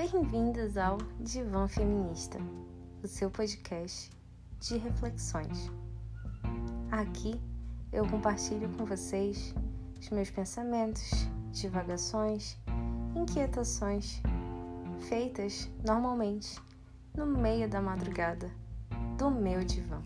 Bem-vindas ao Divã Feminista, o seu podcast de reflexões. Aqui eu compartilho com vocês os meus pensamentos, divagações, inquietações, feitas normalmente no meio da madrugada do meu divã.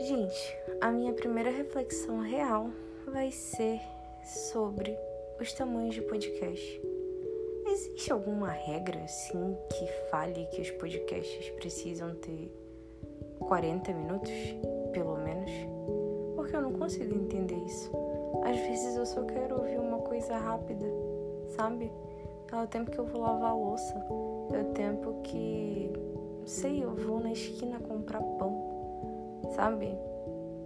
Gente, a minha primeira reflexão real vai ser sobre os tamanhos de podcast. Existe alguma regra assim que fale que os podcasts precisam ter 40 minutos, pelo menos? Porque eu não consigo entender isso. Às vezes eu só quero ouvir uma coisa rápida, sabe? É o tempo que eu vou lavar a louça, é o tempo que, sei, eu vou na esquina comprar pão sabe?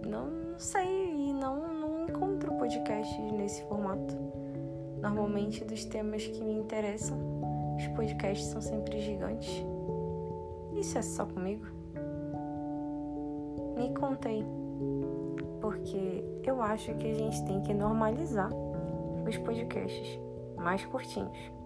Não, não sei e não, não encontro podcasts nesse formato. Normalmente, dos temas que me interessam, os podcasts são sempre gigantes. Isso é só comigo? Me contei, porque eu acho que a gente tem que normalizar os podcasts mais curtinhos.